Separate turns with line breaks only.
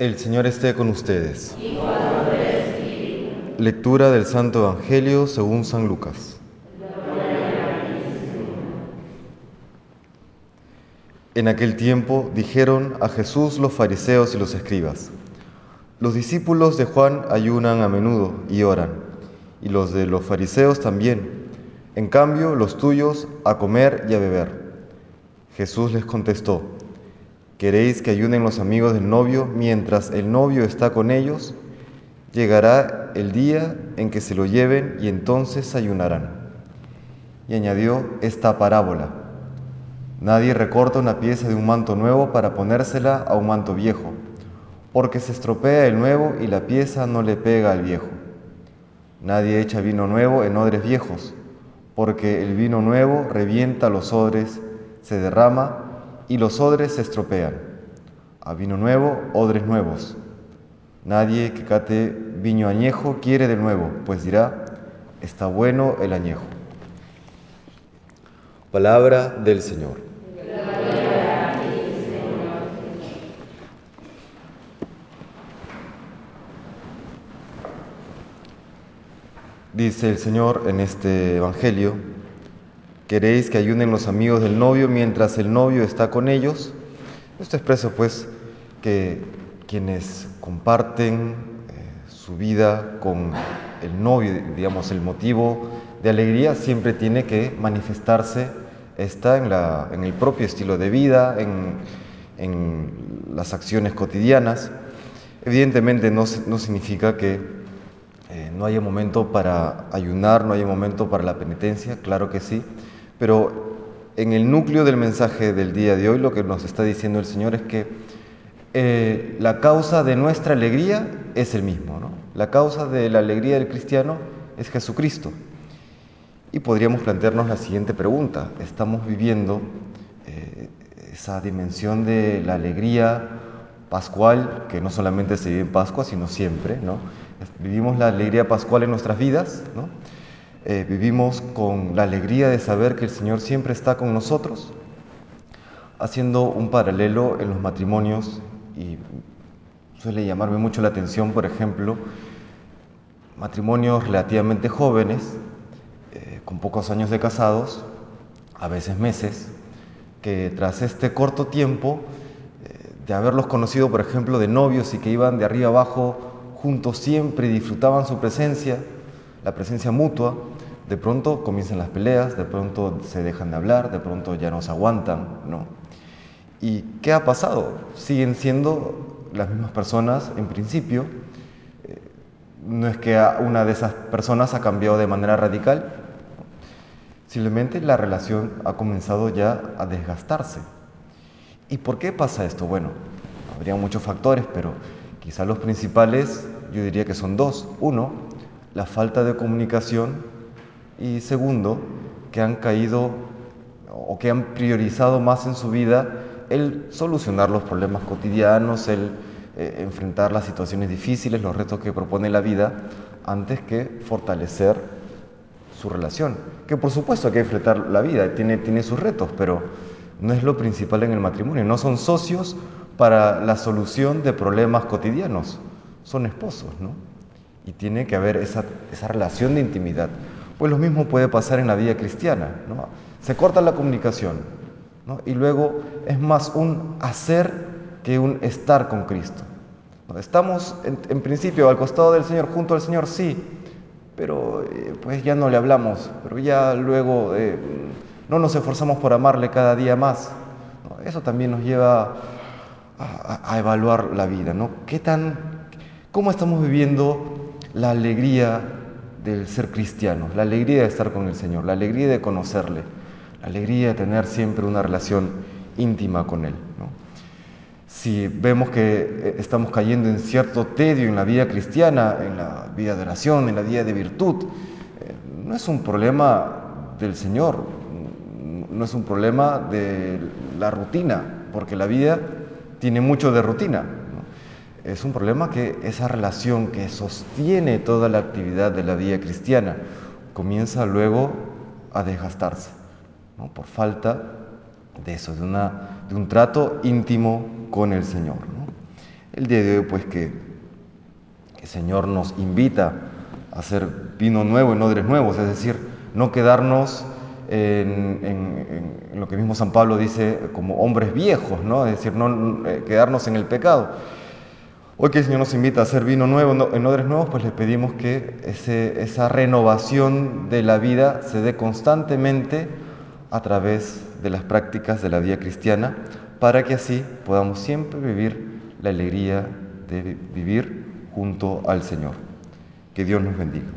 El Señor esté con ustedes. Lectura del Santo Evangelio según San Lucas. En aquel tiempo dijeron a Jesús los fariseos y los escribas, los discípulos de Juan ayunan a menudo y oran, y los de los fariseos también. En cambio, los tuyos a comer y a beber. Jesús les contestó, ¿Queréis que ayunen los amigos del novio mientras el novio está con ellos? Llegará el día en que se lo lleven y entonces ayunarán. Y añadió esta parábola. Nadie recorta una pieza de un manto nuevo para ponérsela a un manto viejo, porque se estropea el nuevo y la pieza no le pega al viejo. Nadie echa vino nuevo en odres viejos, porque el vino nuevo revienta los odres, se derrama y los odres se estropean. A vino nuevo, odres nuevos. Nadie que cate viño añejo quiere de nuevo, pues dirá, está bueno el añejo. Palabra del Señor. Dice el Señor en este Evangelio, ¿Queréis que ayunen los amigos del novio mientras el novio está con ellos? Esto expresa pues que quienes comparten eh, su vida con el novio, digamos, el motivo de alegría siempre tiene que manifestarse está en, la, en el propio estilo de vida, en, en las acciones cotidianas. Evidentemente no, no significa que eh, no haya momento para ayunar, no haya momento para la penitencia, claro que sí, pero en el núcleo del mensaje del día de hoy lo que nos está diciendo el Señor es que eh, la causa de nuestra alegría es el mismo. ¿no? La causa de la alegría del cristiano es Jesucristo. Y podríamos plantearnos la siguiente pregunta. ¿Estamos viviendo eh, esa dimensión de la alegría pascual, que no solamente se vive en Pascua, sino siempre? ¿no? Vivimos la alegría pascual en nuestras vidas, ¿no? Eh, vivimos con la alegría de saber que el Señor siempre está con nosotros, haciendo un paralelo en los matrimonios y suele llamarme mucho la atención, por ejemplo, matrimonios relativamente jóvenes, eh, con pocos años de casados, a veces meses, que tras este corto tiempo eh, de haberlos conocido, por ejemplo, de novios y que iban de arriba abajo juntos siempre y disfrutaban su presencia, la presencia mutua, de pronto comienzan las peleas, de pronto se dejan de hablar, de pronto ya no se aguantan, ¿no? ¿Y qué ha pasado? Siguen siendo las mismas personas en principio. Eh, no es que una de esas personas ha cambiado de manera radical, simplemente la relación ha comenzado ya a desgastarse. ¿Y por qué pasa esto? Bueno, habría muchos factores, pero quizás los principales yo diría que son dos. Uno, la falta de comunicación y segundo, que han caído o que han priorizado más en su vida el solucionar los problemas cotidianos, el eh, enfrentar las situaciones difíciles, los retos que propone la vida, antes que fortalecer su relación. Que por supuesto hay que enfrentar la vida, tiene, tiene sus retos, pero no es lo principal en el matrimonio. No son socios para la solución de problemas cotidianos, son esposos, ¿no? Y tiene que haber esa, esa relación de intimidad. Pues lo mismo puede pasar en la vida cristiana. ¿no? Se corta la comunicación y luego es más un hacer que un estar con Cristo. Estamos en, principio al costado del Señor, junto al Señor, sí, pero eh, pues ya no le hablamos, pero ya luego eh, no nos esforzamos por amarle cada día más. Eso también nos lleva a, a, evaluar la vida, ¿no? ¿Qué tan, ¿Cómo estamos viviendo la alegría del ser cristiano, la alegría de estar con el Señor, la alegría de conocerle, la alegría de tener siempre una relación íntima con Él. Si vemos que eh, estamos cayendo en cierto tedio en la vida cristiana, en la vida de oración, en la vida de virtud, eh, no es un problema del Señor, no es un problema de la rutina, porque la vida tiene mucho de rutina es un problema que esa relación que sostiene toda la actividad de la vida cristiana comienza luego a desgastarse, por falta de eso, de, una, de, un trato íntimo con el Señor. el día de hoy pues que el Señor nos invita a hacer vino nuevo en odres nuevos, es decir, no quedarnos en, lo que mismo San Pablo dice como hombres viejos, ¿no? es decir, no eh, quedarnos en el pecado. Hoy que el Señor nos invita a hacer vino nuevo en odres nuevos, pues le pedimos que esa renovación de la vida se dé constantemente a través de las prácticas de la vida cristiana, para que así podamos siempre vivir la alegría de vivir junto al Señor. Que Dios nos bendiga.